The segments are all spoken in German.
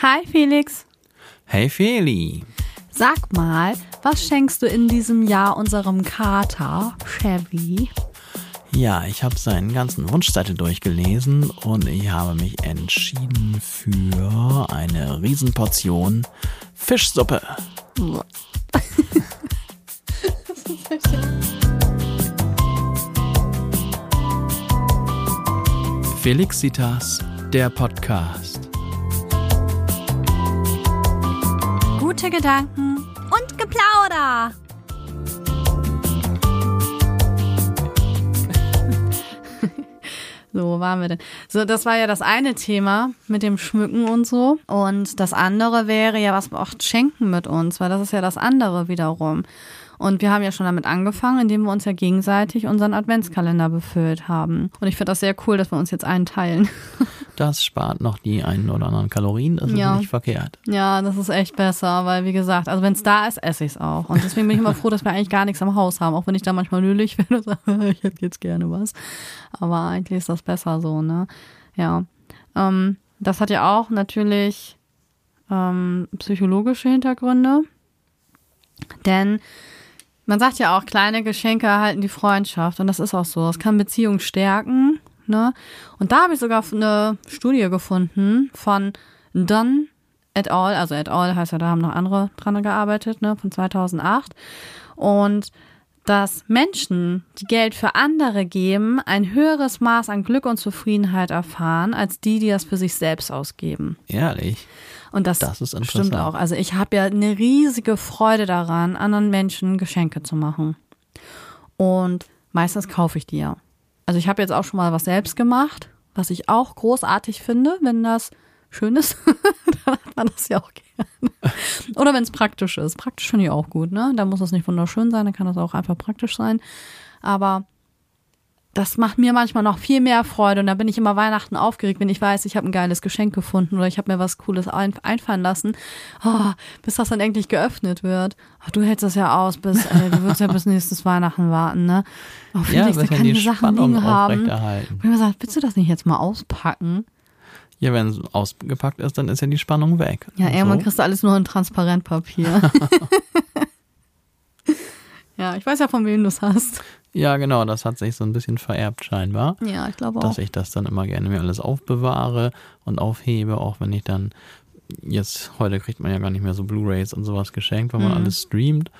Hi Felix. Hey Feli. Sag mal, was schenkst du in diesem Jahr unserem Kater, Chevy? Ja, ich habe seinen ganzen Wunschzettel durchgelesen und ich habe mich entschieden für eine Riesenportion Fischsuppe. Felixitas, der Podcast. Gute Gedanken und Geplauder. So, wo waren wir denn? So, das war ja das eine Thema mit dem Schmücken und so. Und das andere wäre ja, was auch schenken mit uns, weil das ist ja das andere wiederum. Und wir haben ja schon damit angefangen, indem wir uns ja gegenseitig unseren Adventskalender befüllt haben. Und ich finde das sehr cool, dass wir uns jetzt einen teilen. Das spart noch die einen oder anderen Kalorien, das Ja. ist nicht verkehrt. Ja, das ist echt besser, weil wie gesagt, also wenn es da ist, esse ich es auch. Und deswegen bin ich immer froh, dass wir eigentlich gar nichts am Haus haben, auch wenn ich da manchmal nölig werde und sage, ich hätte jetzt gerne was. Aber eigentlich ist das besser so, ne? Ja. Ähm, das hat ja auch natürlich ähm, psychologische Hintergründe. Denn man sagt ja auch, kleine Geschenke erhalten die Freundschaft. Und das ist auch so. Es kann Beziehungen stärken. Ne? Und da habe ich sogar eine Studie gefunden von Dunn et al. Also et al. heißt ja, da haben noch andere dran gearbeitet, ne? von 2008. Und dass Menschen, die Geld für andere geben, ein höheres Maß an Glück und Zufriedenheit erfahren, als die, die das für sich selbst ausgeben. Ehrlich. Und das, Das ist stimmt auch. Also ich habe ja eine riesige Freude daran, anderen Menschen Geschenke zu machen. Und meistens kaufe ich die ja. Also ich habe jetzt auch schon mal was selbst gemacht, was ich auch großartig finde, wenn das schön ist, dann hat man das ja auch gerne. Oder wenn es praktisch ist. Praktisch finde ich auch gut, ne? Da muss es nicht wunderschön sein, dann kann das auch einfach praktisch sein. Aber das macht mir manchmal noch viel mehr Freude und da bin ich immer Weihnachten aufgeregt, wenn ich weiß, ich habe ein geiles Geschenk gefunden oder ich habe mir was Cooles ein einfallen lassen, oh, bis das dann endlich geöffnet wird. Ach, du hältst das ja aus, bis ey, du wirst ja bis nächstes Weihnachten warten, ne? Oh, Ja, Felix, da bisschen kann die Sachen Spannung liegen haben. Und mir gesagt, willst du das nicht jetzt mal auspacken? Ja, wenn es ausgepackt ist, dann ist ja die Spannung weg. Ja, irgendwann so. kriegst du alles nur in Transparentpapier. ja, ich weiß ja, von wem du es hast. Ja, genau, das hat sich so ein bisschen vererbt scheinbar. Ja, ich glaube auch. dass ich das dann immer gerne mir alles aufbewahre und aufhebe, auch wenn ich dann jetzt, heute kriegt man ja gar nicht mehr so Blu-Rays und sowas geschenkt, wenn man Mhm. alles streamt.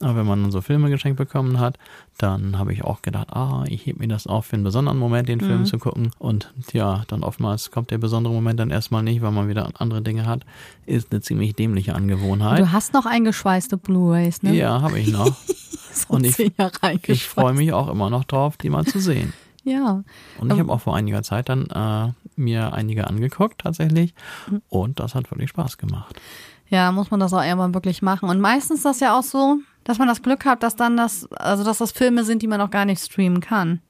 Aber wenn man so Filme geschenkt bekommen hat, dann habe ich auch gedacht, ah, ich heb mir das auf für einen besonderen Moment, den Mhm. Film zu gucken. Und ja, dann oftmals kommt der besondere Moment dann erstmal nicht, weil man wieder andere Dinge hat. Ist eine ziemlich dämliche Angewohnheit. Du hast noch eingeschweißte Blu-rays, ne? Ja, habe ich noch. So Und ich- Ich freue mich auch immer noch drauf, die mal zu sehen. Ja. Und ich Ähm. habe auch vor einiger Zeit dann äh, mir einige angeguckt tatsächlich Mhm. und das hat wirklich Spaß gemacht. Ja, muss man das auch irgendwann wirklich machen. Und meistens ist das ja auch so, dass man das Glück hat, dass dann das, also dass das Filme sind, die man auch gar nicht streamen kann.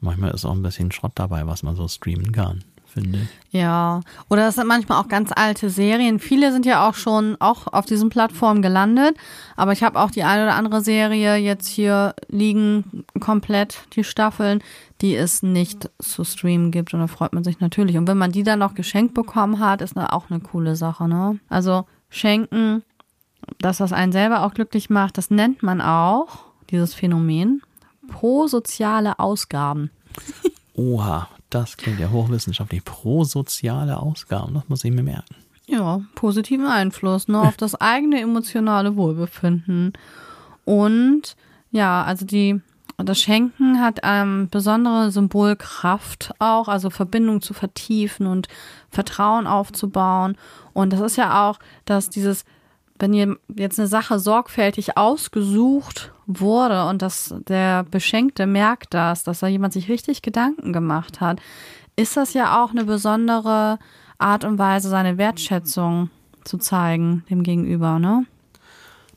Manchmal ist auch ein bisschen Schrott dabei, was man so streamen kann, finde ich. Ja. Oder es sind manchmal auch ganz alte Serien. Viele sind ja auch schon auch auf diesen Plattformen gelandet. Aber ich habe auch die eine oder andere Serie jetzt hier liegen, komplett, die Staffeln, die es nicht zu streamen gibt. Und da freut man sich natürlich. Und wenn man die dann noch geschenkt bekommen hat, ist auch eine coole Sache, ne? Also schenken, dass das einen selber auch glücklich macht, das nennt man auch, dieses Phänomen, prosoziale Ausgaben. Oha, das klingt ja hochwissenschaftlich. Prosoziale Ausgaben, das muss ich mir merken. Ja, positiven Einfluss ne, auf das eigene emotionale Wohlbefinden. Und ja, also die, das Schenken hat ähm, besondere Symbolkraft auch, also Verbindung zu vertiefen und Vertrauen aufzubauen. Und das ist ja auch, dass dieses, wenn ihr jetzt eine Sache sorgfältig ausgesucht wurde und dass der Beschenkte merkt das, dass da jemand sich richtig Gedanken gemacht hat, ist das ja auch eine besondere Art und Weise, seine Wertschätzung zu zeigen dem Gegenüber, ne?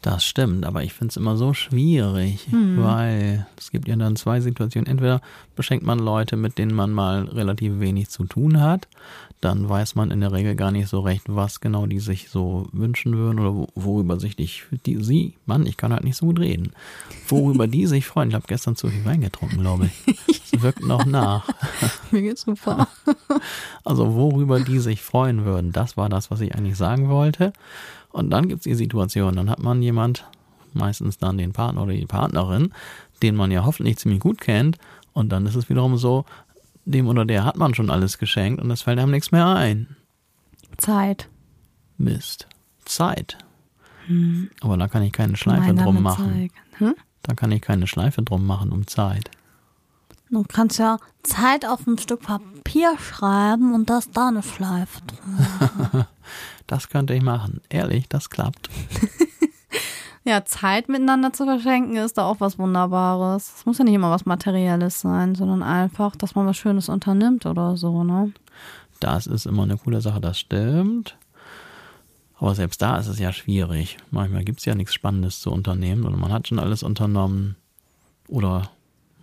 Das stimmt, aber ich finde es immer so schwierig, Hm. weil es gibt ja dann zwei Situationen. Entweder beschenkt man Leute, mit denen man mal relativ wenig zu tun hat. Dann weiß man in der Regel gar nicht so recht, was genau die sich so wünschen würden oder worüber sich die, die sie, Mann, ich kann halt nicht so gut reden, worüber die sich freuen. Ich habe gestern zu viel Wein getrunken, glaube ich. Es wirkt noch nach. Mir geht's super. Also worüber die sich freuen würden, das war das, was ich eigentlich sagen wollte. Und dann gibt's die Situation, dann hat man jemand, meistens dann den Partner oder die Partnerin, den man ja hoffentlich ziemlich gut kennt. Und dann ist es wiederum so, dem oder der hat man schon alles geschenkt und es fällt einem nichts mehr ein. Zeit. Mist. Zeit. Aber da kann ich keine Schleife Gemeinsame drum machen. Hm? Da kann ich keine Schleife drum machen um Zeit. Du kannst ja Zeit auf ein Stück Papier schreiben und das da eine Schleife drum. Das könnte ich machen. Ehrlich, das klappt. Ja, Zeit miteinander zu verschenken ist da auch was Wunderbares. Es muss ja nicht immer was Materielles sein, sondern einfach, dass man was Schönes unternimmt oder so, ne? Das ist immer eine coole Sache, das stimmt. Aber selbst da ist es ja schwierig. Manchmal gibt es ja nichts Spannendes zu unternehmen oder man hat schon alles unternommen. Oder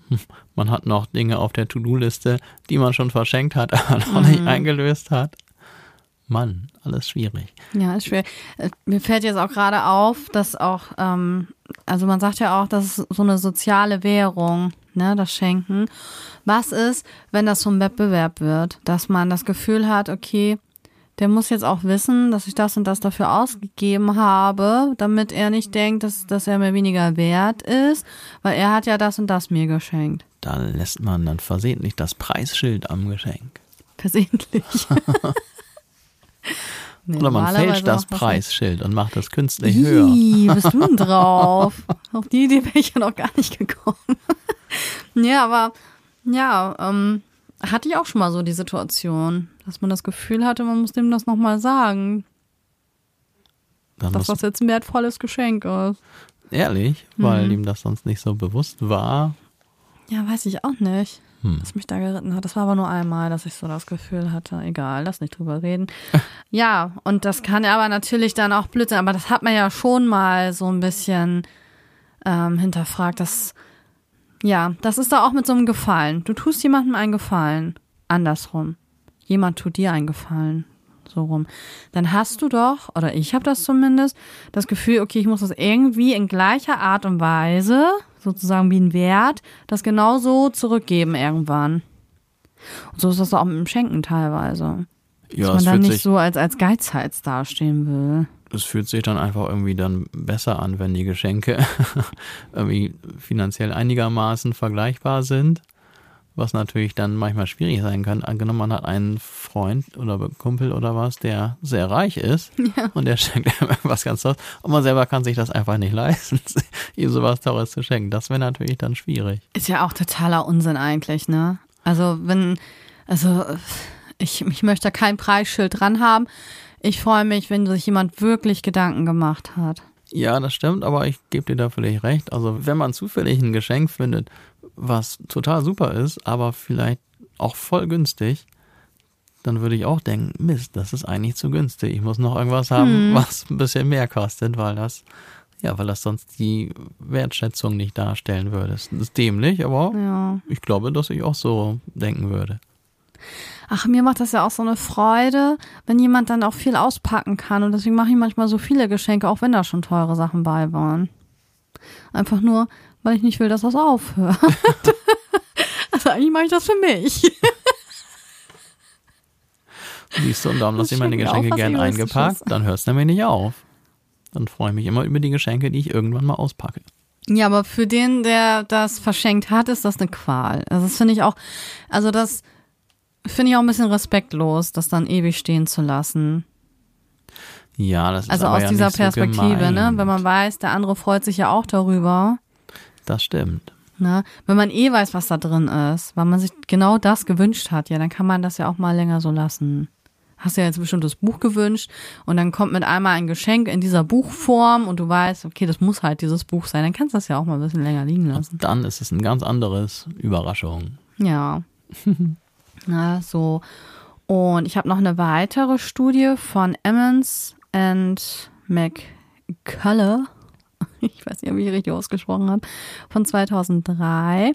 man hat noch Dinge auf der To-Do-Liste, die man schon verschenkt hat, aber noch nicht eingelöst hat. Mann, alles schwierig. Ja, ist schwer. Äh, Mir fällt jetzt auch gerade auf, dass auch, ähm, also man sagt ja auch, das ist so eine soziale Währung, ne, das Schenken. Was ist, wenn das so ein Wettbewerb wird, dass man das Gefühl hat, okay, der muss jetzt auch wissen, dass ich das und das dafür ausgegeben habe, damit er nicht denkt, dass, dass er mir weniger wert ist, weil er hat ja das und das mir geschenkt. Da lässt man dann versehentlich das Preisschild am Geschenk. Versehentlich. Nee, Oder man fälscht das. Preisschild und macht das künstlich höher. Ih, bist du denn drauf? Auf die Idee wäre ich ja noch gar nicht gekommen. ja, aber ja, ähm, hatte ich auch schon mal so die Situation, dass man das Gefühl hatte, man muss dem das nochmal sagen, Dann dass das jetzt ein wertvolles Geschenk ist. ehrlich, weil Mhm. ihm das sonst nicht so bewusst war. Ja, weiß ich auch nicht, Hm. was mich da geritten hat. Das war aber nur einmal, dass ich so das Gefühl hatte, egal, lass nicht drüber reden. ja, und das kann aber natürlich dann auch blöd sein, aber das hat man ja schon mal so ein bisschen ähm, hinterfragt, dass ja, das ist da auch mit so einem Gefallen. Du tust jemandem einen Gefallen. Andersrum. Jemand tut dir einen Gefallen. So rum. Dann hast du doch, oder ich habe das zumindest, das Gefühl, okay, ich muss das irgendwie in gleicher Art und Weise, sozusagen wie ein Wert, das genauso zurückgeben irgendwann. Und so ist das auch mit dem Schenken teilweise. Ja, dass man dann nicht so als, als Geizhals dastehen will. es fühlt sich dann einfach irgendwie dann besser an, wenn die Geschenke irgendwie finanziell einigermaßen vergleichbar sind. Was natürlich dann manchmal schwierig sein kann. Angenommen, man hat einen Freund oder Kumpel oder was, der sehr reich ist und der schenkt einem irgendwas ganz Tolles und man selber kann sich das einfach nicht leisten, ihm sowas Teures zu schenken. Das wäre natürlich dann schwierig. Ist ja auch totaler Unsinn eigentlich, ne? Also wenn, also ich, ich möchte da kein Preisschild dran haben. Ich freue mich, wenn sich jemand wirklich Gedanken gemacht hat. Ja, das stimmt, aber ich gebe dir da völlig recht. Also wenn man zufällig ein Geschenk findet, was total super ist, aber vielleicht auch voll günstig, dann würde ich auch denken, Mist, das ist eigentlich zu günstig. Ich muss noch irgendwas haben, was ein bisschen mehr kostet, weil das, ja, weil das sonst die Wertschätzung nicht darstellen würde. Das ist dämlich, aber Ja. ich glaube, dass ich auch so denken würde. Ach, mir macht das ja auch so eine Freude, wenn jemand dann auch viel auspacken kann. Und deswegen mache ich manchmal so viele Geschenke, auch wenn da schon teure Sachen bei waren. Einfach nur, weil ich nicht will, dass das aufhört. also eigentlich mache ich das für mich. Siehst du, und darum Das lasse ich meine Geschenke was gern eingepackt, dann hört es nämlich nicht auf. Dann freue ich mich immer über die Geschenke, die ich irgendwann mal auspacke. Ja, aber für den, der das verschenkt hat, ist das eine Qual. Also das finde ich auch, also das finde ich auch ein bisschen respektlos, das dann ewig stehen zu lassen. Ja, das ist Also aus ja dieser nicht so Perspektive, ne? Wenn man weiß, der andere freut sich ja auch darüber. Das stimmt. Ne? Wenn man eh weiß, was da drin ist, weil man sich genau das gewünscht hat, ja, dann kann man das ja auch mal länger so lassen. Hast ja jetzt bestimmt das Buch gewünscht und dann kommt mit einmal ein Geschenk in dieser Buchform und du weißt, okay, das muss halt dieses Buch sein, dann kannst du das ja auch mal ein bisschen länger liegen lassen. Dann ist es ein ganz anderes Überraschung. Ja. Na, so. Und ich habe noch eine weitere Studie von Emmons and McCullough. ich weiß nicht, ob ich richtig ausgesprochen habe, von 2003.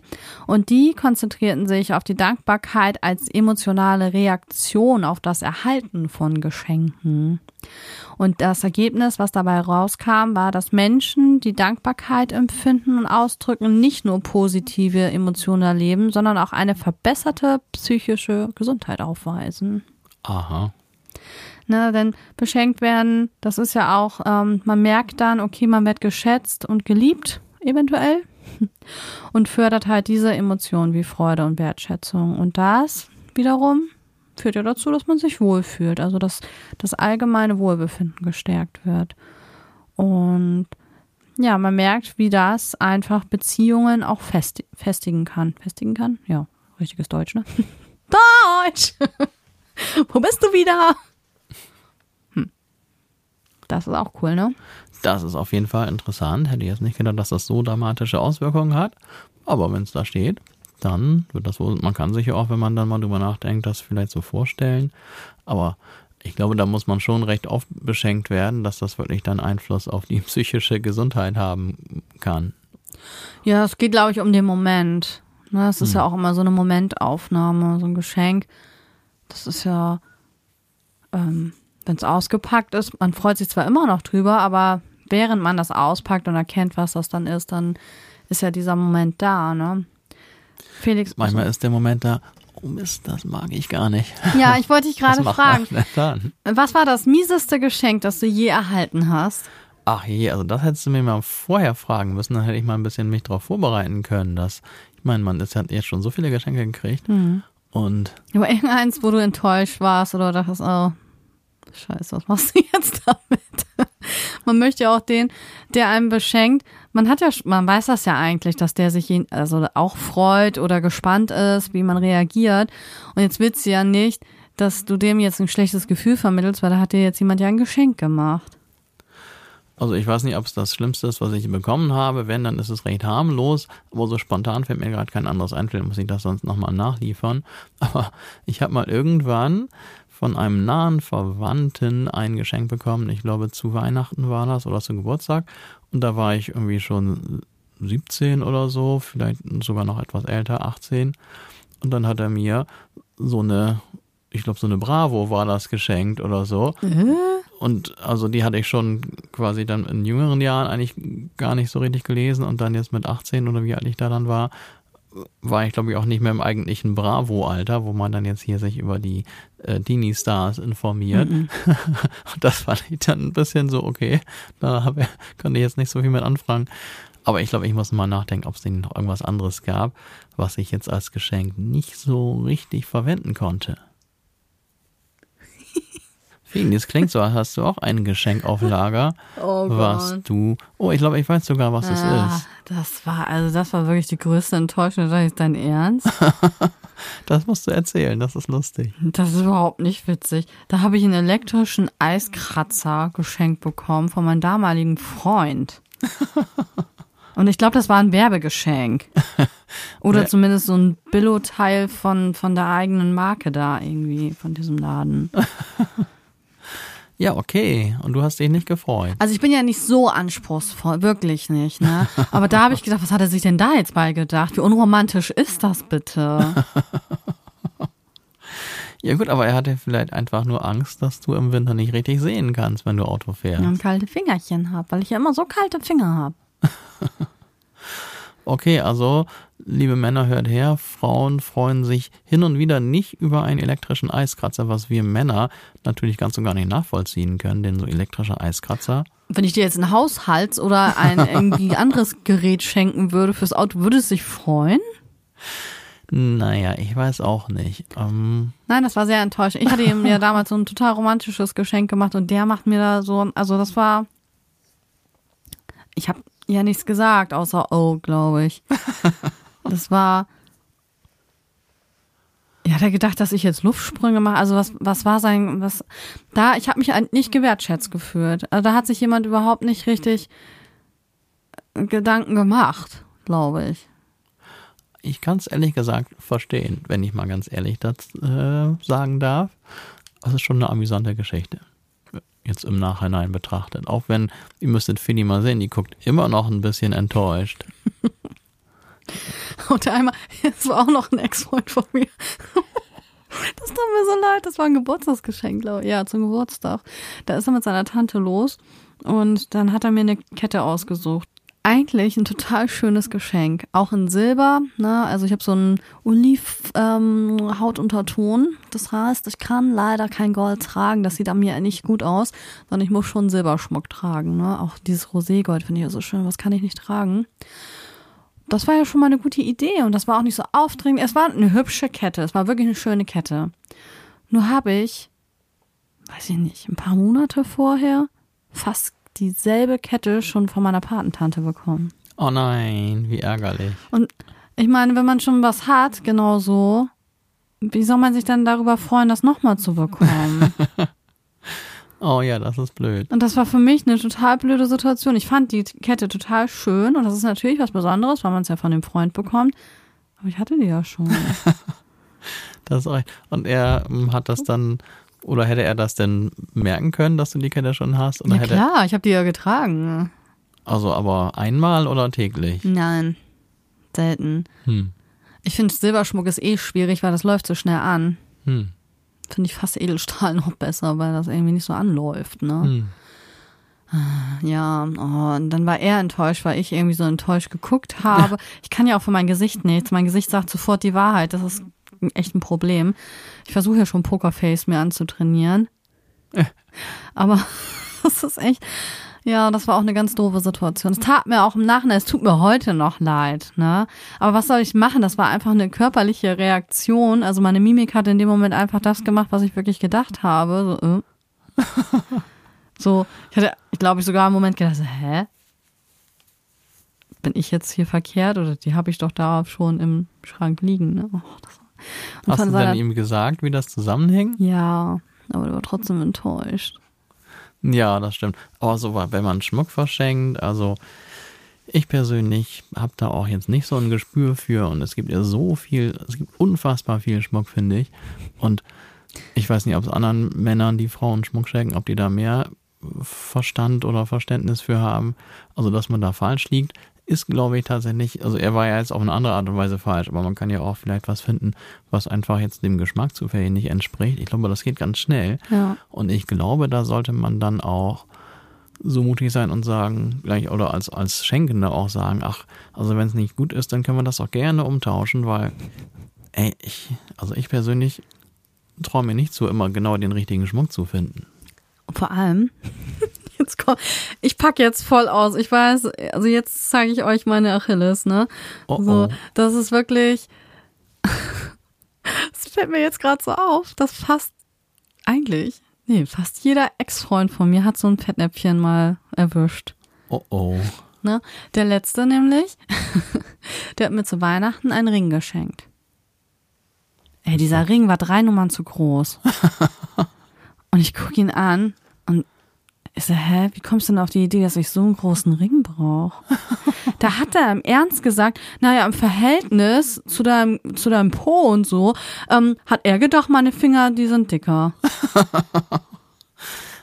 Und die konzentrierten sich auf die Dankbarkeit als emotionale Reaktion auf das Erhalten von Geschenken. Und das Ergebnis, was dabei rauskam, war, dass Menschen, die Dankbarkeit empfinden und ausdrücken, nicht nur positive Emotionen erleben, sondern auch eine verbesserte psychische Gesundheit aufweisen. Aha. Ne, denn beschenkt werden, das ist ja auch, ähm, man merkt dann, okay, man wird geschätzt und geliebt, eventuell, und fördert halt diese Emotionen wie Freude und Wertschätzung. Und das wiederum führt ja dazu, dass man sich wohlfühlt, also dass das allgemeine Wohlbefinden gestärkt wird. Und ja, man merkt, wie das einfach Beziehungen auch festi festigen kann. Festigen kann? Ja, richtiges Deutsch, ne? Deutsch! Wo bist du wieder? Das ist auch cool, ne? Das ist auf jeden Fall interessant. Hätte ich jetzt nicht gedacht, dass das so dramatische Auswirkungen hat. Aber wenn es da steht, dann wird das wohl, man kann sich ja auch, wenn man dann mal drüber nachdenkt, das vielleicht so vorstellen. Aber ich glaube, da muss man schon recht oft beschenkt werden, dass das wirklich dann Einfluss auf die psychische Gesundheit haben kann. Ja, es geht, glaube ich, um den Moment. Ne, es ist hm. ja auch immer so eine Momentaufnahme, so ein Geschenk. Das ist ja, ähm, wenn es ausgepackt ist, man freut sich zwar immer noch drüber, aber während man das auspackt und erkennt, was das dann ist, dann ist ja dieser Moment da, ne? Felix. Manchmal ist der Moment da, oh Mist, das mag ich gar nicht. Ja, ich wollte dich gerade fragen. Was war das mieseste Geschenk, das du je erhalten hast? Ach je, also das hättest du mir mal vorher fragen müssen, dann hätte ich mal ein bisschen mich darauf vorbereiten können. Dass, ich meine, man ist, hat jetzt schon so viele Geschenke gekriegt. Mhm. Und. Aber irgendeins, wo du enttäuscht warst oder dachtest, oh, Scheiße, was machst du jetzt damit? man möchte ja auch den, der einem beschenkt. Man hat ja, man weiß das ja eigentlich, dass der sich also auch freut oder gespannt ist, wie man reagiert. Und jetzt willst du ja nicht, dass du dem jetzt ein schlechtes Gefühl vermittelst, weil da hat dir jetzt jemand ja ein Geschenk gemacht. Also ich weiß nicht, ob es das Schlimmste ist, was ich bekommen habe. Wenn, dann ist es recht harmlos. Aber so spontan fällt mir gerade kein anderes ein, muss ich das sonst nochmal nachliefern. Aber ich habe mal irgendwann von einem nahen Verwandten ein Geschenk bekommen. Ich glaube, zu Weihnachten war das oder zu Geburtstag. Und da war ich irgendwie schon 17 oder so, vielleicht sogar noch etwas älter, 18. Und dann hat er mir so eine, ich glaube, so eine Bravo war das geschenkt oder so. Mhm. Und also die hatte ich schon quasi dann in jüngeren Jahren eigentlich gar nicht so richtig gelesen und dann jetzt mit 18 oder wie alt ich da dann war, war ich glaube ich auch nicht mehr im eigentlichen Bravo-Alter, wo man dann jetzt hier sich über die äh, Dini-Stars informiert. Mhm. das fand ich dann ein bisschen so, okay, da hab, konnte ich jetzt nicht so viel mit anfangen. Aber ich glaube, ich muss mal nachdenken, ob es denn noch irgendwas anderes gab, was ich jetzt als Geschenk nicht so richtig verwenden konnte. Fien, das klingt so, hast du auch ein Geschenk auf Lager, oh was du. Oh, ich glaube, ich weiß sogar, was es ah, ist. Das war, also das war wirklich die größte Enttäuschung. Das ist dein Ernst? das musst du erzählen, das ist lustig. Das ist überhaupt nicht witzig. Da habe ich einen elektrischen Eiskratzer geschenkt bekommen von meinem damaligen Freund. Und ich glaube, das war ein Werbegeschenk. Oder zumindest so ein Billo-Teil von, von der eigenen Marke da irgendwie, von diesem Laden. Ja, okay. Und du hast dich nicht gefreut. Also ich bin ja nicht so anspruchsvoll, wirklich nicht. Ne? Aber da habe ich gedacht, was hat er sich denn da jetzt beigedacht? Wie unromantisch ist das bitte? ja gut, aber er hatte vielleicht einfach nur Angst, dass du im Winter nicht richtig sehen kannst, wenn du Auto fährst. Und kalte Fingerchen habe, weil ich ja immer so kalte Finger habe. okay, also liebe Männer, hört her, Frauen freuen sich hin und wieder nicht über einen elektrischen Eiskratzer, was wir Männer natürlich ganz und gar nicht nachvollziehen können, denn so elektrischer Eiskratzer. Wenn ich dir jetzt ein Haushalts- oder ein irgendwie anderes Gerät schenken würde fürs Auto, würde es sich freuen? Naja, ich weiß auch nicht. Ähm Nein, das war sehr enttäuschend. Ich hatte ihm ja damals so ein total romantisches Geschenk gemacht und der macht mir da so, also das war, ich habe ja nichts gesagt, außer oh, glaube ich. Das war. Ja, hat er gedacht, dass ich jetzt Luftsprünge mache? Also was, was war sein, was, da, ich habe mich nicht gewertschätzt gefühlt. Also da hat sich jemand überhaupt nicht richtig Gedanken gemacht, glaube ich. Ich kann es ehrlich gesagt verstehen, wenn ich mal ganz ehrlich das äh, sagen darf. Das ist schon eine amüsante Geschichte. Jetzt im Nachhinein betrachtet. Auch wenn, ihr müsstet Fini mal sehen, die guckt immer noch ein bisschen enttäuscht. Und einmal, es war auch noch ein Ex-Freund von mir. Das tut mir so leid, das war ein Geburtstagsgeschenk, glaube ich. Ja, zum Geburtstag. Da ist er mit seiner Tante los und dann hat er mir eine Kette ausgesucht. Eigentlich ein total schönes Geschenk. Auch in Silber, ne? Also ich habe so einen Oliv-Hautunterton. Ähm, das heißt, ich kann leider kein Gold tragen. Das sieht an mir nicht gut aus, sondern ich muss schon Silberschmuck tragen. Ne? Auch dieses Roségold finde ich ja so schön. Was kann ich nicht tragen? das war ja schon mal eine gute Idee und das war auch nicht so aufdringlich. Es war eine hübsche Kette, es war wirklich eine schöne Kette. Nur habe ich, weiß ich nicht, ein paar Monate vorher fast dieselbe Kette schon von meiner Patentante bekommen. Oh nein, wie ärgerlich. Und ich meine, wenn man schon was hat, genau so, wie soll man sich dann darüber freuen, das nochmal zu bekommen? Oh ja, das ist blöd. Und das war für mich eine total blöde Situation. Ich fand die Kette total schön und das ist natürlich was Besonderes, weil man es ja von dem Freund bekommt. Aber ich hatte die ja schon. das ist recht. Und er ähm, hat das dann, oder hätte er das denn merken können, dass du die Kette schon hast? Oder ja klar, ich habe die ja getragen. Also aber einmal oder täglich? Nein, selten. Hm. Ich finde, Silberschmuck ist eh schwierig, weil das läuft so schnell an. Hm finde ich fast Edelstahl noch besser, weil das irgendwie nicht so anläuft, ne? Hm. Ja, oh, und dann war er enttäuscht, weil ich irgendwie so enttäuscht geguckt habe. Ich kann ja auch für mein Gesicht nichts. Mein Gesicht sagt sofort die Wahrheit. Das ist echt ein Problem. Ich versuche ja schon Pokerface mir anzutrainieren. Aber das ist echt, ja, das war auch eine ganz doofe Situation. Es tat mir auch im Nachhinein, es tut mir heute noch leid, ne? Aber was soll ich machen? Das war einfach eine körperliche Reaktion. Also meine Mimik hat in dem Moment einfach das gemacht, was ich wirklich gedacht habe. So, äh. so ich hatte, ich glaube, ich sogar im Moment gedacht, hä? Bin ich jetzt hier verkehrt oder die habe ich doch da schon im Schrank liegen, ne? Oh, Hast du denn ihm gesagt, wie das zusammenhängt? Ja, aber er war trotzdem enttäuscht. Ja, das stimmt. Aber so, wenn man Schmuck verschenkt, also ich persönlich habe da auch jetzt nicht so ein Gespür für und es gibt ja so viel, es gibt unfassbar viel Schmuck, finde ich. Und ich weiß nicht, ob es anderen Männern, die Frauen Schmuck schenken, ob die da mehr Verstand oder Verständnis für haben. Also, dass man da falsch liegt ist, glaube ich, tatsächlich, also er war ja jetzt auf eine andere Art und Weise falsch, aber man kann ja auch vielleicht was finden, was einfach jetzt dem Geschmack zufällig nicht entspricht. Ich glaube, das geht ganz schnell. Ja. Und ich glaube, da sollte man dann auch so mutig sein und sagen, gleich oder als, als Schenkender auch sagen, ach, also wenn es nicht gut ist, dann können wir das auch gerne umtauschen, weil, ey, ich, also ich persönlich traue mir nicht so immer genau den richtigen Schmuck zu finden. Vor allem, jetzt kommt, ich pack jetzt voll aus. Ich weiß, also jetzt zeige ich euch meine Achilles, ne? Oh, so, oh. das ist wirklich, es fällt mir jetzt gerade so auf, dass fast, eigentlich, nee, fast jeder Ex-Freund von mir hat so ein Fettnäpfchen mal erwischt. Oh oh. Ne? Der letzte nämlich, der hat mir zu Weihnachten einen Ring geschenkt. Ey, dieser Ring war drei Nummern zu groß. Und ich gucke ihn an ich so, hä, wie kommst du denn auf die Idee, dass ich so einen großen Ring brauche? da hat er im Ernst gesagt, naja, im Verhältnis zu deinem, zu deinem Po und so, ähm, hat er gedacht, meine Finger, die sind dicker.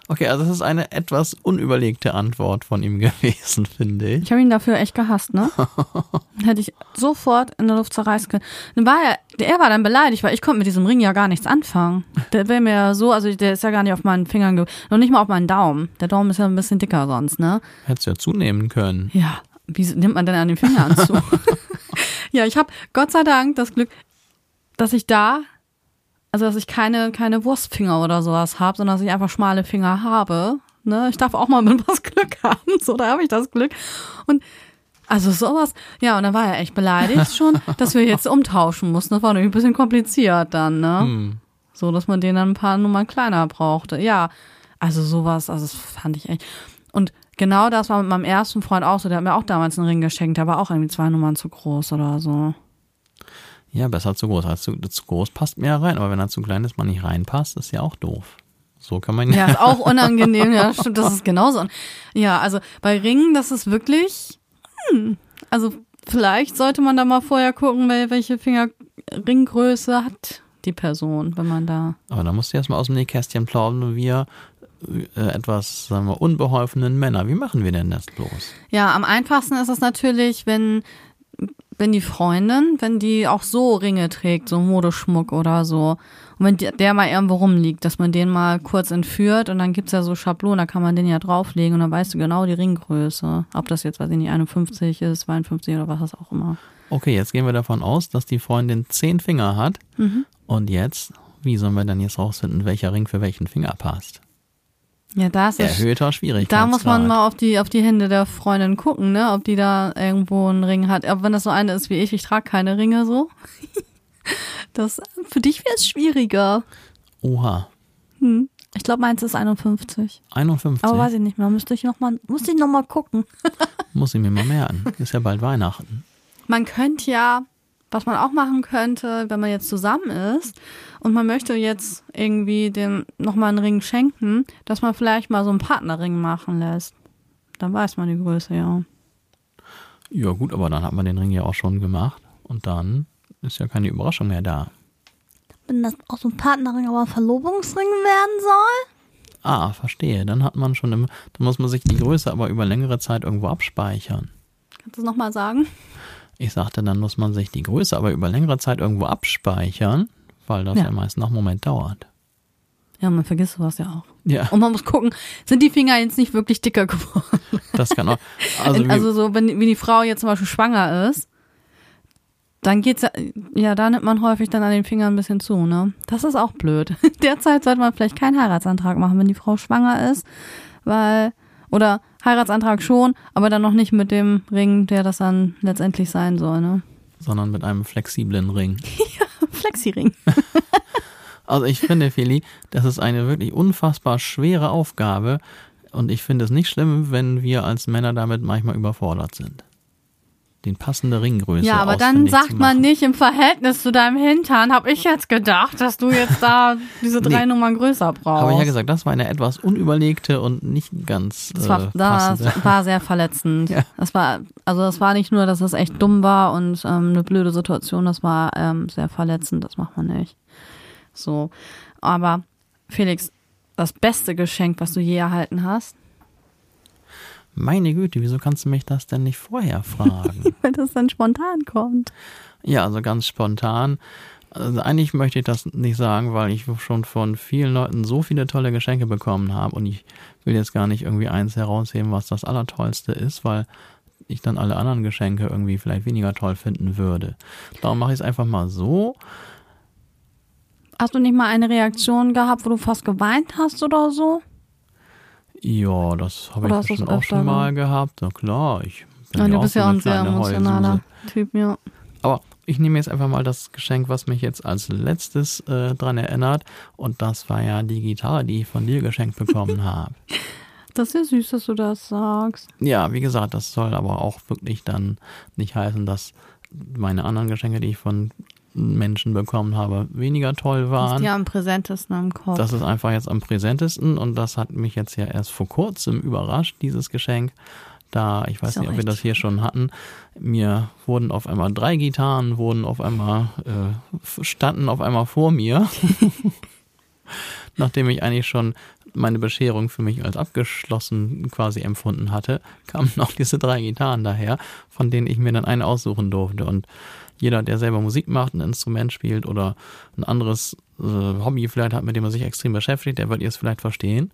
Okay, also das ist eine etwas unüberlegte Antwort von ihm gewesen, finde ich. Ich habe ihn dafür echt gehasst, ne? Hätte ich sofort in der Luft zerreißen können. Dann war er, er war dann beleidigt, weil ich konnte mit diesem Ring ja gar nichts anfangen. Der wäre mir ja so, also der ist ja gar nicht auf meinen Fingern, noch nicht mal auf meinen Daumen. Der Daumen ist ja ein bisschen dicker sonst, ne? Hättest du ja zunehmen können. Ja, wie nimmt man denn an den Fingern zu? ja, ich habe Gott sei Dank das Glück, dass ich da also, dass ich keine, keine Wurstfinger oder sowas habe, sondern dass ich einfach schmale Finger habe. Ne? Ich darf auch mal mit was Glück haben. So, da habe ich das Glück. Und also sowas, ja, und dann war er echt beleidigt schon, dass wir jetzt umtauschen mussten. Das war natürlich ein bisschen kompliziert dann, ne? Hm. So, dass man den dann ein paar Nummern kleiner brauchte. Ja, also sowas, also das fand ich echt. Und genau das war mit meinem ersten Freund auch so. Der hat mir auch damals einen Ring geschenkt, der war auch irgendwie zwei Nummern zu groß oder so. Ja, besser zu groß. Als zu, zu groß passt mehr rein, aber wenn er zu klein ist, man nicht reinpasst, ist ja auch doof. So kann man ja. Ja, ist auch unangenehm, ja, stimmt, das ist genauso. Ja, also bei Ringen, das ist wirklich, hm, also vielleicht sollte man da mal vorher gucken, welche Fingerringgröße hat die Person, wenn man da. Aber da musst du erstmal aus dem Nähkästchen plaudern, wir äh, etwas, sagen wir, unbeholfenen Männer. Wie machen wir denn das bloß? Ja, am einfachsten ist es natürlich, wenn, wenn die Freundin, wenn die auch so Ringe trägt, so Modeschmuck oder so. Und wenn der mal irgendwo rumliegt, dass man den mal kurz entführt und dann gibt's ja so Schablonen, da kann man den ja drauflegen und dann weißt du genau die Ringgröße. Ob das jetzt, weiß ich nicht, 51 ist, 52 oder was das auch immer. Okay, jetzt gehen wir davon aus, dass die Freundin zehn Finger hat. Mhm. Und jetzt, wie sollen wir dann jetzt rausfinden, welcher Ring für welchen Finger passt? Ja, das ist. Erhöhter Schwierigkeitsgrad. Da muss man mal auf die, auf die Hände der Freundin gucken, ne? Ob die da irgendwo einen Ring hat. Aber wenn das so eine ist wie ich, ich trage keine Ringe so. Das, für dich wäre es schwieriger. Oha. Hm. Ich glaube, meins ist 51. 51. Aber weiß ich nicht mehr. Müsste ich noch mal, musste ich noch mal gucken. Muss ich mir mal merken. Ist ja bald Weihnachten. Man könnte ja, was man auch machen könnte, wenn man jetzt zusammen ist und man möchte jetzt irgendwie dem nochmal einen Ring schenken, dass man vielleicht mal so einen Partnerring machen lässt. Dann weiß man die Größe, ja. Ja, gut, aber dann hat man den Ring ja auch schon gemacht. Und dann ist ja keine Überraschung mehr da. Wenn das auch so ein Partnerring, aber ein Verlobungsring werden soll? Ah, verstehe. Dann hat man schon, im, dann muss man sich die Größe aber über längere Zeit irgendwo abspeichern. Kannst du es nochmal sagen? Ich sagte, dann muss man sich die Größe aber über längere Zeit irgendwo abspeichern, weil das ja, Ja. meist noch einen Moment dauert. Ja, man vergisst sowas ja auch. Ja, Und man muss gucken, sind die Finger jetzt nicht wirklich dicker geworden? das kann auch. Also, Also, so, wenn, wenn die Frau jetzt zum Beispiel schwanger ist, dann geht's ja, ja, da nimmt man häufig dann an den Fingern ein bisschen zu, ne? Das ist auch blöd. Derzeit sollte man vielleicht keinen Heiratsantrag machen, wenn die Frau schwanger ist, weil, oder Heiratsantrag schon, aber dann noch nicht mit dem Ring, der das dann letztendlich sein soll, ne? sondern mit einem flexiblen Ring. Flexi-Ring. Also ich finde, Feli, das ist eine wirklich unfassbar schwere Aufgabe und ich finde es nicht schlimm, wenn wir als Männer damit manchmal überfordert sind. Den passende Ringgröße Ja, aber dann sagt man nicht im Verhältnis zu deinem Hintern, hab ich jetzt gedacht, dass du jetzt da diese drei Nee. Nummern größer brauchst. Aber ich ja gesagt, das war eine etwas unüberlegte und nicht ganz Das äh, war, das passende. war sehr verletzend. Ja. Das war, also das war nicht nur, dass es echt dumm war und ähm, eine blöde Situation, das war ähm, sehr verletzend, das macht man nicht. So. Aber Felix, das beste Geschenk, was du je erhalten hast, Meine Güte, wieso kannst du mich das denn nicht vorher fragen? weil das dann spontan kommt. ja, also ganz spontan. Also eigentlich möchte ich das nicht sagen, weil ich schon von vielen Leuten so viele tolle Geschenke bekommen habe und ich will jetzt gar nicht irgendwie eins herausheben, was das Allertollste ist, weil ich dann alle anderen Geschenke irgendwie vielleicht weniger toll finden würde. Darum mache ich es einfach mal so. Hast du nicht mal eine Reaktion gehabt, wo du fast geweint hast oder so? Ja, das habe ich bestimmt auch schon mal gehabt. Na klar, ich bin Ja, du auch bist so ja auch ein sehr emotionaler. Typ, ja. Aber ich nehme jetzt einfach mal das Geschenk, was mich jetzt als letztes äh, dran erinnert. Und das war ja die Gitarre, die ich von dir geschenkt bekommen habe. Das ist ja süß, dass du das sagst. Ja, wie gesagt, das soll aber auch wirklich dann nicht heißen, dass meine anderen Geschenke, die ich von Menschen bekommen habe, weniger toll Das waren. ist dir am präsentesten im Kopf. Das ist einfach jetzt am präsentesten und das hat mich jetzt ja erst vor kurzem überrascht, dieses Geschenk. Da, ich weiß nicht, ob wir das hier schon hatten, mir wurden auf einmal drei Gitarren, wurden auf einmal, äh, standen auf einmal vor mir. Nachdem ich eigentlich schon meine Bescherung für mich als abgeschlossen quasi empfunden hatte, kamen noch diese drei Gitarren daher, von denen ich mir dann eine aussuchen durfte. Und jeder, der selber Musik macht, ein Instrument spielt oder ein anderes äh, Hobby vielleicht hat, mit dem er sich extrem beschäftigt, der wird es vielleicht verstehen,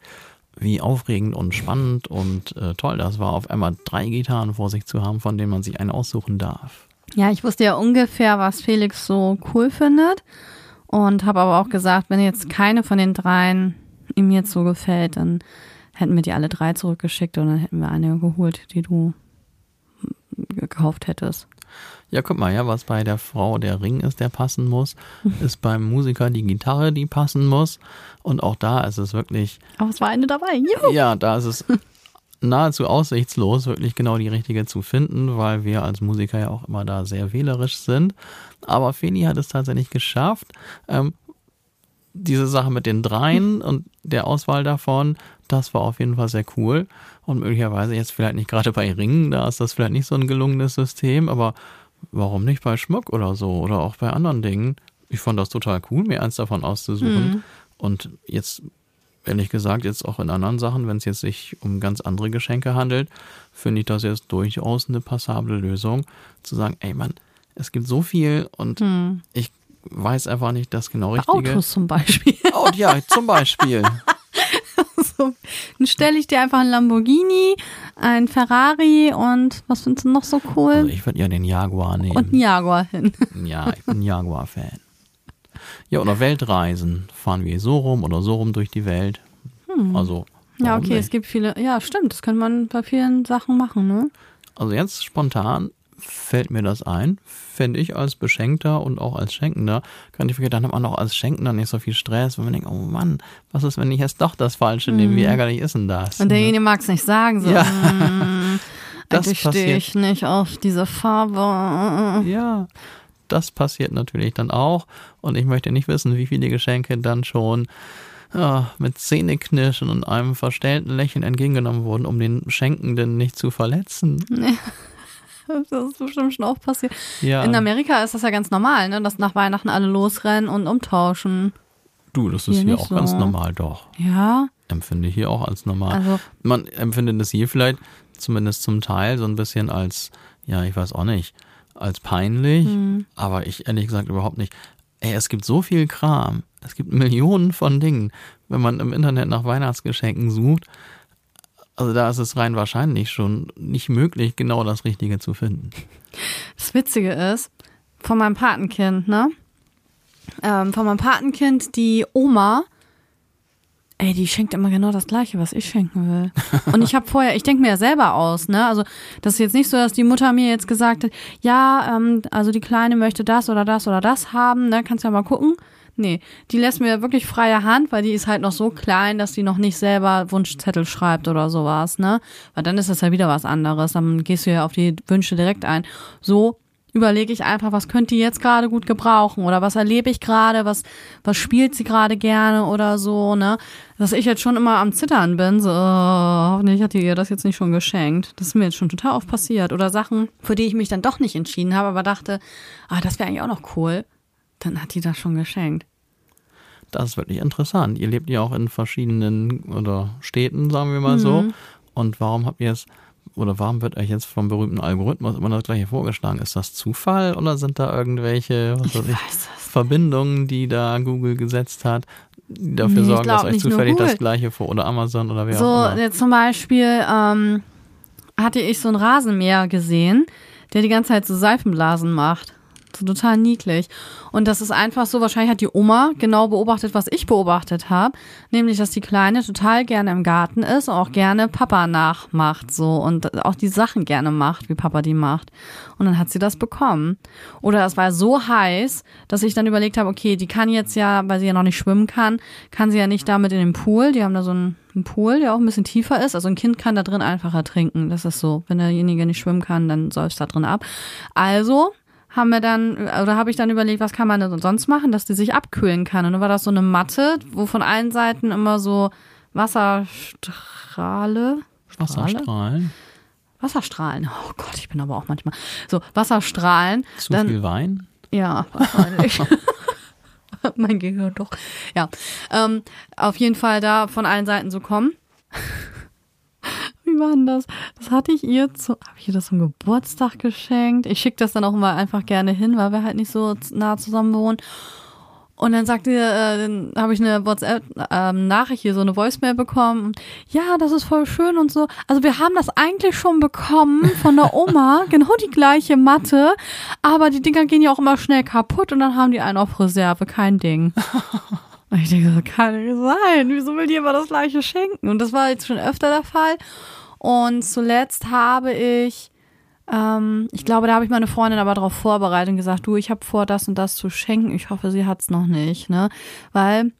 wie aufregend und spannend und äh, toll das war, auf einmal drei Gitarren vor sich zu haben, von denen man sich eine aussuchen darf. Ja, ich wusste ja ungefähr, was Felix so cool findet. Und habe aber auch gesagt, wenn jetzt keine von den dreien ihm jetzt so gefällt, dann hätten wir die alle drei zurückgeschickt und dann hätten wir eine geholt, die du gekauft hättest. Ja, guck mal, ja, was bei der Frau der Ring ist, der passen muss, ist beim Musiker die Gitarre, die passen muss. Und auch da ist es wirklich, Aber es war eine dabei. Juhu. ja, da ist es nahezu aussichtslos, wirklich genau die richtige zu finden, weil wir als Musiker ja auch immer da sehr wählerisch sind. Aber Feli hat es tatsächlich geschafft, ähm, diese Sache mit den dreien und der Auswahl davon, das war auf jeden Fall sehr cool. Und möglicherweise jetzt vielleicht nicht gerade bei Ringen, da ist das vielleicht nicht so ein gelungenes System, aber warum nicht bei Schmuck oder so oder auch bei anderen Dingen? Ich fand das total cool, mir eins davon auszusuchen. Und jetzt ehrlich gesagt jetzt auch in anderen Sachen, wenn es jetzt sich um ganz andere Geschenke handelt, finde ich das jetzt durchaus eine passable Lösung, zu sagen, ey Mann, es gibt so viel und hm. ich weiß einfach nicht das genau richtige. Autos zum Beispiel. Oh, ja, zum Beispiel. so, dann stelle ich dir einfach ein Lamborghini, ein Ferrari und was findest du noch so cool? Also ich würde ja den Jaguar nehmen. Und einen Jaguar hin. Ja, ich bin ein Jaguar-Fan. Ja, oder Weltreisen. Fahren wir so rum oder so rum durch die Welt. Hm. Also. Ja, okay, nicht? es gibt viele. Ja, stimmt, das könnte man bei vielen Sachen machen, ne? Also jetzt spontan fällt mir das ein. Fände ich als Beschenkter und auch als Schenkender, kann ich hat man auch als Schenkender nicht so viel Stress, wenn man denkt, oh Mann, was ist, wenn ich jetzt doch das Falsche nehme? Wie mhm. ärgerlich ist denn das? Und derjenige mag es nicht sagen, so. Ja. Mm, das stehe ich nicht auf diese Farbe. Ja, das passiert natürlich dann auch. Und ich möchte nicht wissen, wie viele Geschenke dann schon ja, mit Zähneknirschen und einem verstellten Lächeln entgegengenommen wurden, um den Schenkenden nicht zu verletzen. Das ist bestimmt schon auch passiert. Ja. In Amerika ist das ja ganz normal, ne? dass nach Weihnachten alle losrennen und umtauschen. Du, das ist hier, hier auch so. ganz normal, doch. Ja. Empfinde ich hier auch als normal. Also, Man empfindet es hier vielleicht zumindest zum Teil so ein bisschen als, ja, ich weiß auch nicht, als peinlich, mhm. aber ich ehrlich gesagt überhaupt nicht. Ey, es gibt so viel Kram. Es gibt Millionen von Dingen. Wenn man im Internet nach Weihnachtsgeschenken sucht, also da ist es rein wahrscheinlich schon nicht möglich, genau das Richtige zu finden. Das Witzige ist, von meinem Patenkind, ne? Ähm, von meinem Patenkind, die Oma, ey, die schenkt immer genau das Gleiche, was ich schenken will. Und ich habe vorher, ich denke mir ja selber aus, ne? Also das ist jetzt nicht so, dass die Mutter mir jetzt gesagt hat, ja, ähm, also die Kleine möchte das oder das oder das haben, ne? Kannst ja mal gucken. Nee, die lässt mir wirklich freie Hand, weil die ist halt noch so klein, dass die noch nicht selber Wunschzettel schreibt oder sowas, ne? Weil dann ist das ja wieder was anderes. Dann gehst du ja auf die Wünsche direkt ein. So überlege ich einfach, was könnte die jetzt gerade gut gebrauchen oder was erlebe ich gerade, was, was spielt sie gerade gerne oder so, ne? Dass ich jetzt schon immer am Zittern bin, so, oh, hoffentlich hat die ihr das jetzt nicht schon geschenkt. Das ist mir jetzt schon total oft passiert. Oder Sachen, für die ich mich dann doch nicht entschieden habe, aber dachte, ah, das wäre eigentlich auch noch cool. Dann hat die das schon geschenkt. Das ist wirklich interessant. Ihr lebt ja auch in verschiedenen oder Städten, sagen wir mal mhm. so. Und warum habt ihr es oder warum wird euch jetzt vom berühmten Algorithmus immer das gleiche vorgeschlagen? Ist das Zufall oder sind da irgendwelche weiß ich, Verbindungen, die da Google gesetzt hat, die dafür nee, sorgen, dass euch zufällig das gleiche vor oder Amazon oder wer so, auch immer? So, zum Beispiel ähm, hatte ich so ein Rasenmäher gesehen, der die ganze Zeit so Seifenblasen macht total niedlich. Und das ist einfach so, wahrscheinlich hat die Oma genau beobachtet, was ich beobachtet habe, nämlich, dass die Kleine total gerne im Garten ist und auch gerne Papa nachmacht so und auch die Sachen gerne macht, wie Papa die macht. Und dann hat sie das bekommen. Oder es war so heiß, dass ich dann überlegt habe, okay, die kann jetzt ja, weil sie ja noch nicht schwimmen kann, kann sie ja nicht damit in den Pool. Die haben da so einen, Pool, der auch ein bisschen tiefer ist. Also ein Kind kann da drin einfach ertrinken. Das ist so. Wenn derjenige nicht schwimmen kann, dann säuft da drin ab. Also haben wir dann, oder habe ich dann überlegt, was kann man denn sonst machen, dass die sich abkühlen kann. Und dann war das so eine Matte, wo von allen Seiten immer so Wasserstrahle. Wasserstrahlen. Wasserstrahlen. Oh Gott, ich bin aber auch manchmal. So, Wasserstrahlen. Zu dann, viel Wein? Ja, wahrscheinlich. mein Gehirn doch. Ja. Ähm, auf jeden Fall da von allen Seiten so kommen. Wie war denn das? Das hatte ich ihr zu, habe ich ihr das zum Geburtstag geschenkt? Ich schicke das dann auch immer einfach gerne hin, weil wir halt nicht so nah zusammen wohnen. Und dann sagte, äh, dann habe ich eine WhatsApp-Nachricht ähm, hier, so eine Voicemail bekommen. Ja, das ist voll schön und so. Also wir haben das eigentlich schon bekommen von der Oma, genau die gleiche Matte, aber die Dinger gehen ja auch immer schnell kaputt und dann haben die einen auf Reserve, kein Ding. Und ich denke, so kann nicht sein. Wieso will die immer das gleiche schenken? Und das war jetzt schon öfter der Fall. Und zuletzt habe ich, ähm, ich glaube, da habe ich meine Freundin aber darauf vorbereitet und gesagt, du, ich habe vor, das und das zu schenken. Ich hoffe, sie hat es noch nicht, ne? Weil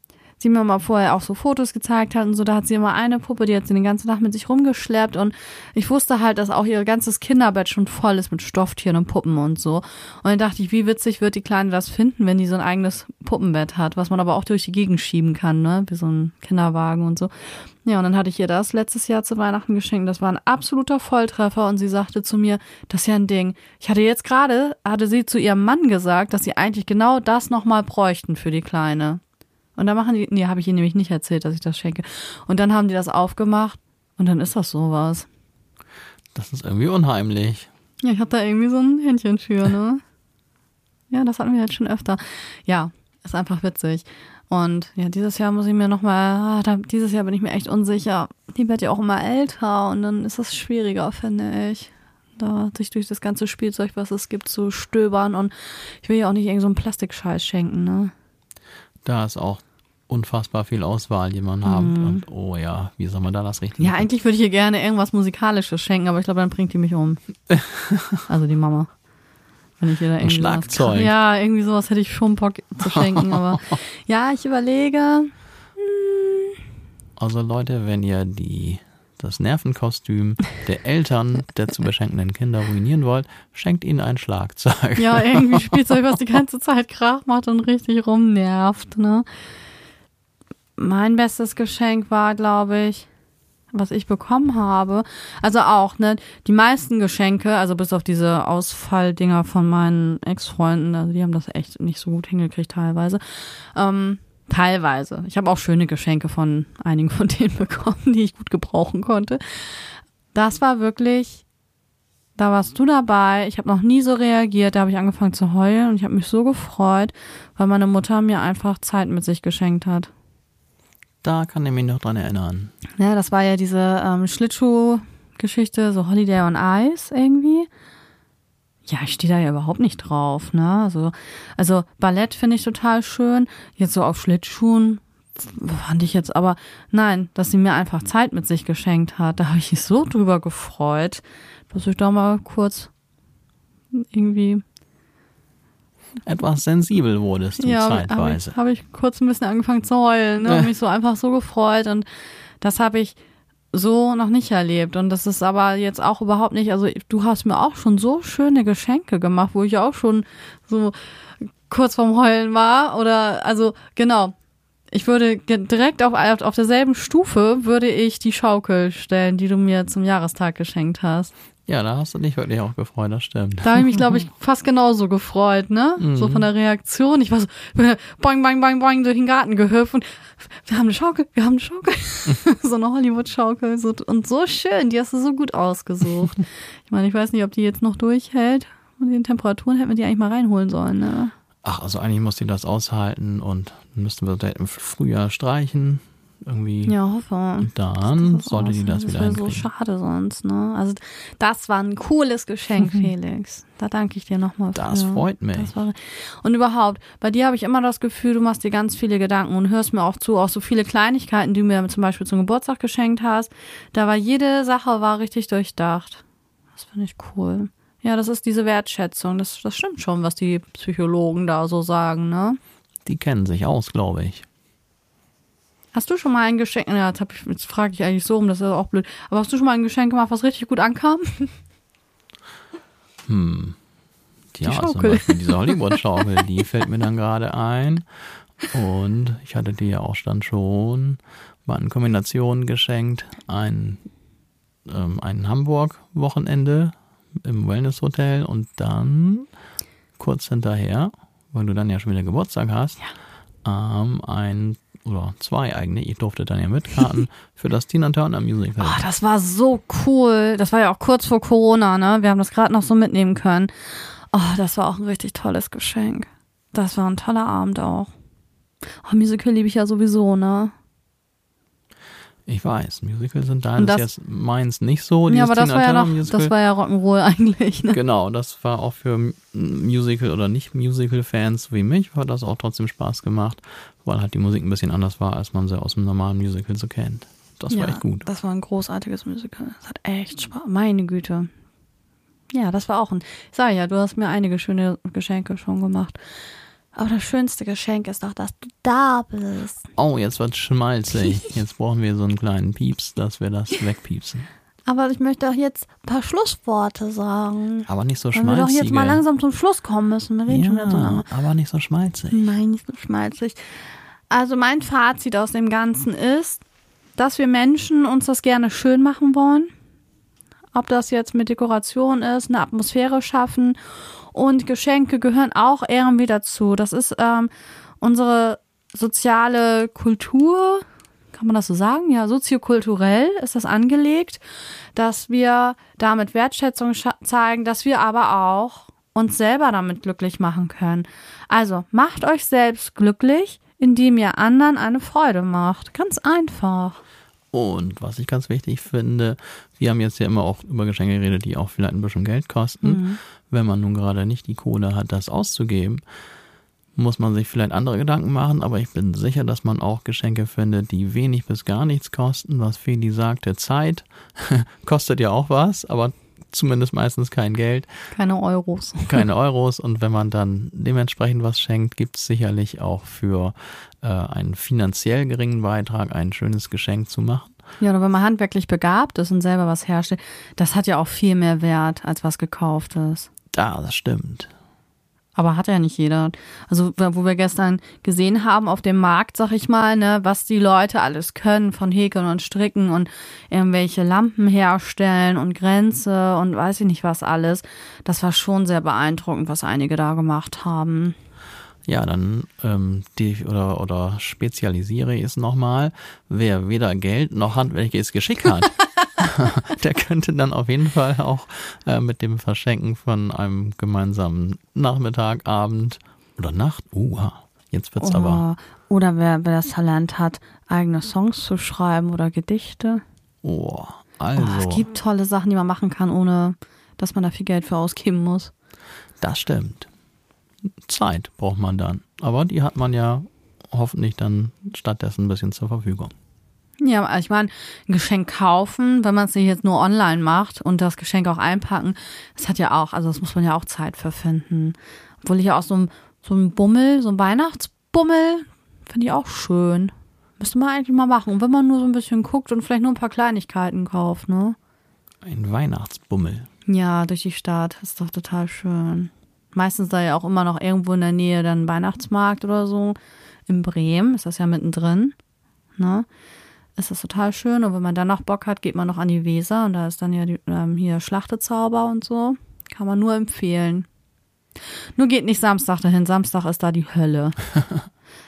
sie mir mal vorher auch so Fotos gezeigt hat und so, da hat sie immer eine Puppe, die hat sie den ganzen Tag mit sich rumgeschleppt und ich wusste halt, dass auch ihr ganzes Kinderbett schon voll ist mit Stofftieren und Puppen und so. Und dann dachte ich, wie witzig wird die Kleine das finden, wenn die so ein eigenes Puppenbett hat, was man aber auch durch die Gegend schieben kann, ne, wie so ein Kinderwagen und so. Ja, und dann hatte ich ihr das letztes Jahr zu Weihnachten geschenkt. Das war ein absoluter Volltreffer und sie sagte zu mir, das ist ja ein Ding. Ich hatte jetzt gerade, hatte sie zu ihrem Mann gesagt, dass sie eigentlich genau das nochmal bräuchten für die Kleine. Und dann machen die, nee, habe ich ihnen nämlich nicht erzählt, dass ich das schenke. Und dann haben die das aufgemacht und dann ist das sowas. Das ist irgendwie unheimlich. Ja, ich habe da irgendwie so ein Händchen für, ne? ja, das hatten wir jetzt schon öfter. Ja, ist einfach witzig. Und ja, dieses Jahr muss ich mir nochmal, ah, dieses Jahr bin ich mir echt unsicher. Die wird ja auch immer älter und dann ist das schwieriger, finde ich. Da sich durch das ganze Spielzeug, was es gibt, zu stöbern und ich will ja auch nicht irgend so einen Plastikscheiß schenken, ne? Da ist auch unfassbar viel Auswahl, die man hat. Mhm. Und oh ja, wie soll man da das richtig Ja, eigentlich würde ich ihr gerne irgendwas Musikalisches schenken, aber ich glaube, dann bringt die mich um. also die Mama. Wenn ich ihr da irgendwie sowas- Schlagzeug. Ja, irgendwie sowas hätte ich schon Bock zu schenken, aber ja, ich überlege. Also Leute, wenn ihr die das Nervenkostüm der Eltern der zu beschenkenden Kinder ruinieren wollt, schenkt ihnen ein Schlagzeug. Ja, irgendwie Spielzeug, was die ganze Zeit Krach macht und richtig rumnervt, ne? Mein bestes Geschenk war, glaube ich, was ich bekommen habe. Also auch, ne? Die meisten Geschenke, also bis auf diese Ausfalldinger von meinen Ex-Freunden, also die haben das echt nicht so gut hingekriegt teilweise. Ähm, teilweise. Ich habe auch schöne Geschenke von einigen von denen bekommen, die ich gut gebrauchen konnte. Das war wirklich da warst du dabei. Ich habe noch nie so reagiert. Da habe ich angefangen zu heulen und ich habe mich so gefreut, weil meine Mutter mir einfach Zeit mit sich geschenkt hat. Da kann ich mich noch dran erinnern. Ja, das war ja diese ähm, Schlittschuh-Geschichte, so Holiday on Ice irgendwie. Ja, ich stehe da ja überhaupt nicht drauf, ne? Also, also Ballett finde ich total schön. Jetzt so auf Schlittschuhen fand ich jetzt aber, nein, dass sie mir einfach Zeit mit sich geschenkt hat. Da habe ich mich so drüber gefreut, dass ich da mal kurz irgendwie Etwas sensibel wurdest du ja, habe zeitweise. ich, hab ich kurz ein bisschen angefangen zu heulen. Ne? Und mich so einfach so gefreut. Und das habe ich so noch nicht erlebt. Und das ist aber jetzt auch überhaupt nicht. Also, du hast mir auch schon so schöne Geschenke gemacht, wo ich auch schon so kurz vorm Heulen war. Oder, also, genau. Ich würde direkt auf, auf derselben Stufe würde ich die Schaukel stellen, die du mir zum Jahrestag geschenkt hast. Ja, da hast du dich wirklich auch gefreut, das stimmt. Da habe ich mich, glaube ich, fast genauso gefreut, ne? So von der Reaktion. Ich war so, boing, boing, boing, boing, durch den Garten gehüpft und wir haben eine Schaukel, wir haben eine Schaukel. so eine Hollywood-Schaukel. So, und so schön, die hast du so gut ausgesucht. ich meine, ich weiß nicht, ob die jetzt noch durchhält. Und den Temperaturen hätten wir die eigentlich mal reinholen sollen, ne? Ach, also eigentlich musst du das aushalten und dann müssten wir das im Frühjahr streichen. Irgendwie. Ja, hoffe. Und dann Das sollte die aussieht. das wieder wäre so schade sonst, ne? Also, das war ein cooles Geschenk, Felix. Da danke ich dir nochmal für. Das freut mich. Das und überhaupt, bei dir habe ich immer das Gefühl, du machst dir ganz viele Gedanken und hörst mir auch zu, auch so viele Kleinigkeiten, die du mir zum Beispiel zum Geburtstag geschenkt hast. Da war jede Sache war richtig durchdacht. Das finde ich cool. Ja, das ist diese Wertschätzung. Das, das stimmt schon, was die Psychologen da so sagen, ne? Die kennen sich aus, glaube ich. Hast du schon mal ein Geschenk, ja, jetzt, hab ich, jetzt frage ich eigentlich so um, das ist auch blöd, aber hast du schon mal ein Geschenk gemacht, was richtig gut ankam? Ja, zum Schaukel. Beispiel diese Hollywood-Schaukel, die fällt mir dann gerade ein. Und ich hatte dir ja auch dann schon mal in Kombination geschenkt, ein, ähm, ein Hamburg-Wochenende im Wellness-Hotel und dann kurz hinterher, weil du dann ja schon wieder Geburtstag hast, ähm, ein oder zwei eigentlich, ich durfte dann ja mitkarten für das Tina Turner Musical. Oh, das war so cool. Das war ja auch kurz vor Corona, ne? Wir haben das gerade noch so mitnehmen können. Oh, das war auch ein richtig tolles Geschenk. Das war ein toller Abend auch. Oh, Musical liebe ich ja sowieso, ne? Ich weiß, Musicals sind da Und das jetzt meins nicht so. ja, aber das war ja noch, das war ja Rock'n'Roll eigentlich, ne? Genau, das war auch für Musical- oder Nicht-Musical-Fans wie mich, hat das auch trotzdem Spaß gemacht, weil halt die Musik ein bisschen anders war, als man sie aus dem normalen Musical so kennt. Das war echt gut. Das war ein großartiges Musical. Das hat echt Spaß. Meine Güte. Ja, das war auch ein. Sag ja, du hast mir einige schöne Geschenke schon gemacht. Aber das schönste Geschenk ist doch, dass du da bist. Oh, jetzt wird's schmalzig. Jetzt brauchen wir so einen kleinen Pieps, dass wir das wegpiepsen. Aber ich möchte auch jetzt ein paar Schlussworte sagen. Aber nicht so Weil wir doch schmalzig. jetzt mal langsam zum Schluss kommen müssen. Wir reden schon wieder so Ja, lange. aber nicht so schmalzig. Nein, nicht so schmalzig. Also mein Fazit aus dem Ganzen ist, dass wir Menschen uns das gerne schön machen wollen. Ob das jetzt mit Dekoration ist, eine Atmosphäre schaffen. Und Geschenke gehören auch irgendwie dazu. Das ist ähm, unsere soziale Kultur, kann man das so sagen? Ja, soziokulturell ist das angelegt, dass wir damit Wertschätzung zeigen, dass wir aber auch uns selber damit glücklich machen können. Also macht euch selbst glücklich, indem ihr anderen eine Freude macht. Ganz einfach. Und was ich ganz wichtig finde, wir haben jetzt ja immer auch über Geschenke geredet, die auch vielleicht ein bisschen Geld kosten. Mhm. Wenn man nun gerade nicht die Kohle hat, das auszugeben, muss man sich vielleicht andere Gedanken machen, aber ich bin sicher, dass man auch Geschenke findet, die wenig bis gar nichts kosten. Was Feli sagte, Zeit kostet ja auch was, aber zumindest meistens kein Geld. Keine Euros. Keine Euros. Und wenn man dann dementsprechend was schenkt, gibt es sicherlich auch für äh, einen finanziell geringen Beitrag ein schönes Geschenk zu machen. Ja, oder wenn man handwerklich begabt ist und selber was herstellt, das hat ja auch viel mehr Wert als was gekauftes. Da, das stimmt. Aber hat ja nicht jeder. Also, wo wir gestern gesehen haben auf dem Markt, sag ich mal, ne, was die Leute alles können von Häkeln und Stricken und irgendwelche Lampen herstellen und Grenze und weiß ich nicht was alles. Das war schon sehr beeindruckend, was einige da gemacht haben. Ja, dann ähm, die oder oder spezialisiere ich es nochmal, wer weder Geld noch handwerkliches Geschick hat. der könnte dann auf jeden Fall auch äh, mit dem Verschenken von einem gemeinsamen Nachmittag, Abend oder Nacht, uh, jetzt wird's oh, aber. Oder wer, wer das Talent hat, eigene Songs zu schreiben oder Gedichte. Oh, also. Oh, es gibt tolle Sachen, die man machen kann, ohne dass man da viel Geld für ausgeben muss. Das stimmt. Zeit braucht man dann. Aber die hat man ja hoffentlich dann stattdessen ein bisschen zur Verfügung. Ja, ich meine, ein Geschenk kaufen, wenn man es nicht jetzt nur online macht und das Geschenk auch einpacken, das hat ja auch, also das muss man ja auch Zeit für finden. Obwohl ich ja auch so ein, so ein Bummel, so ein Weihnachtsbummel, finde ich auch schön. Müsste man eigentlich mal machen. Und wenn man nur so ein bisschen guckt und vielleicht nur ein paar Kleinigkeiten kauft, ne? Ein Weihnachtsbummel. Ja, durch die Stadt. Ist doch total schön. Meistens da ja auch immer noch irgendwo in der Nähe dann Weihnachtsmarkt oder so. In Bremen ist das ja mittendrin. Ne? ist das total schön. Und wenn man dann noch Bock hat, geht man noch an die Weser und da ist dann ja die, ähm, hier Schlachtezauber und so. Kann man nur empfehlen. Nur geht nicht Samstag dahin. Samstag ist da die Hölle.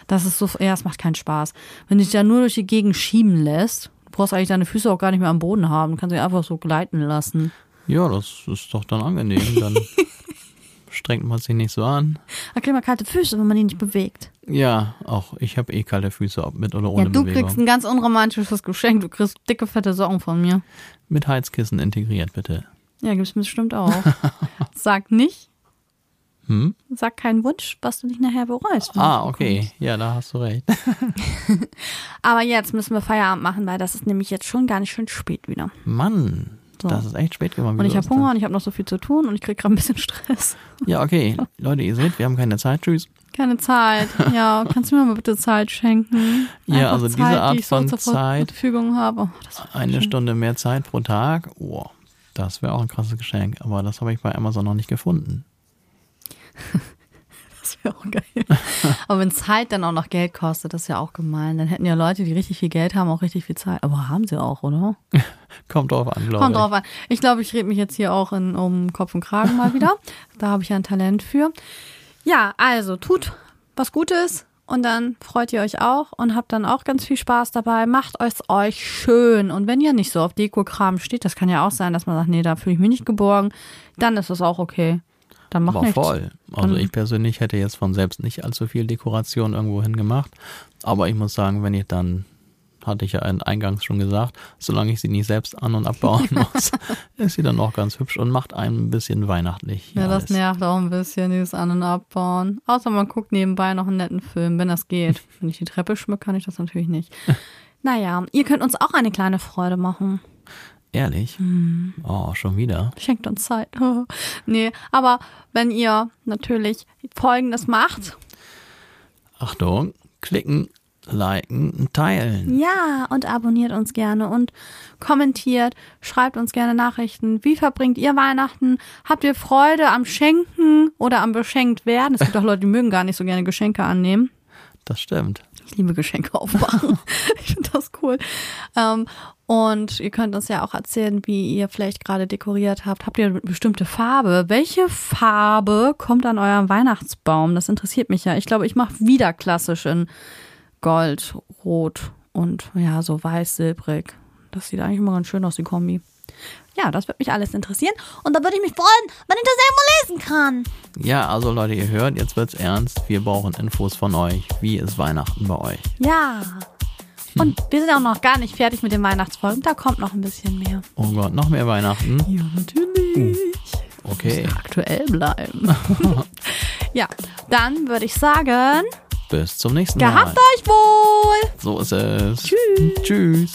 Das ist so, ja, es macht keinen Spaß. Wenn du dich da nur durch die Gegend schieben lässt, du brauchst eigentlich deine Füße auch gar nicht mehr am Boden haben. Du kannst sie einfach so gleiten lassen. Ja, das ist doch dann angenehm. Dann strengt man sich nicht so an. Da kriegt man kalte Füße, wenn man die nicht bewegt. Ja, auch ich habe eh kalte Füße, ob mit oder ohne Ja, du Bewegung. kriegst ein ganz unromantisches Geschenk. Du kriegst dicke, fette Socken von mir. Mit Heizkissen integriert, bitte. Ja, gibt's bestimmt auch. Sag nicht. Hm? Sag keinen Wunsch, was du nicht nachher bereust. Ah, okay. Ja, da hast du recht. Aber jetzt müssen wir Feierabend machen, weil das ist nämlich jetzt schon gar nicht schön spät wieder. Mann, so. Das ist echt spät geworden. Und ich habe Hunger und ich habe noch so viel zu tun und ich kriege gerade ein bisschen Stress. Ja, okay. Leute, ihr seht, wir haben keine Zeit. Tschüss. Keine Zeit. Ja, kannst du mir mal bitte Zeit schenken? Einfach ja, also Zeit, diese Art die von so Zeit. Verfügung habe. Oh, eine schön. Stunde mehr Zeit pro Tag. Oh, das wäre auch ein krasses Geschenk. Aber das habe ich bei Amazon noch nicht gefunden. Das wäre auch geil. Aber wenn Zeit dann auch noch Geld kostet, das ist ja auch gemein. Dann hätten ja Leute, die richtig viel Geld haben, auch richtig viel Zeit. Aber haben sie auch, oder? Kommt drauf an, glaube Kommt drauf an. Ich glaube, ich rede mich jetzt hier auch in, um Kopf und Kragen mal wieder. da habe ich ja ein Talent für. Ja, also tut was Gutes und dann freut ihr euch auch und habt dann auch ganz viel Spaß dabei. Macht es euch schön. Und wenn ihr nicht so auf Deko-Kram steht, das kann ja auch sein, dass man sagt, nee, da fühle ich mich nicht geborgen, dann ist das auch okay. Dann macht aber nichts. voll. Also ich persönlich hätte jetzt von selbst nicht allzu viel Dekoration irgendwo hin gemacht. Aber ich muss sagen, wenn ich dann, hatte ich ja eingangs schon gesagt, solange ich sie nicht selbst an- und abbauen muss, ist sie dann auch ganz hübsch und macht einen ein bisschen weihnachtlich. Ja, das nervt auch ein bisschen, dieses An- und Abbauen. Außer man guckt nebenbei noch einen netten Film, wenn das geht. Wenn ich die Treppe schmücke, kann ich das natürlich nicht. Naja, ihr könnt uns auch eine kleine Freude machen. Ehrlich? Hm. Oh, schon wieder. Schenkt uns Zeit. nee, aber wenn ihr natürlich Folgendes macht. Achtung, klicken, liken, teilen. Ja, und abonniert uns gerne und kommentiert, schreibt uns gerne Nachrichten. Wie verbringt ihr Weihnachten? Habt ihr Freude am Schenken oder am beschenkt werden? Es gibt auch Leute, die mögen gar nicht so gerne Geschenke annehmen. Das stimmt. Ich liebe Geschenke aufmachen. ich finde das cool. Ähm, und ihr könnt uns ja auch erzählen, wie ihr vielleicht gerade dekoriert habt. Habt ihr eine bestimmte Farbe? Welche Farbe kommt an eurem Weihnachtsbaum? Das interessiert mich ja. Ich glaube, ich mache wieder klassisch in Gold, Rot und ja, so weiß, silbrig. Das sieht eigentlich immer ganz schön aus, die Kombi. Ja, das würde mich alles interessieren. Und da würde ich mich freuen, wenn ich das irgendwo lesen kann. Ja, also Leute, ihr hört, jetzt wird's ernst. Wir brauchen Infos von euch. Wie ist Weihnachten bei euch? Ja. Und wir sind auch noch gar nicht fertig mit den Weihnachtsfolgen. Da kommt noch ein bisschen mehr. Oh Gott, noch mehr Weihnachten? Ja, natürlich. Okay. Aktuell bleiben. ja, dann würde ich sagen, Bis zum nächsten Mal. gehabt euch wohl. So ist es. Tschüss. Tschüss.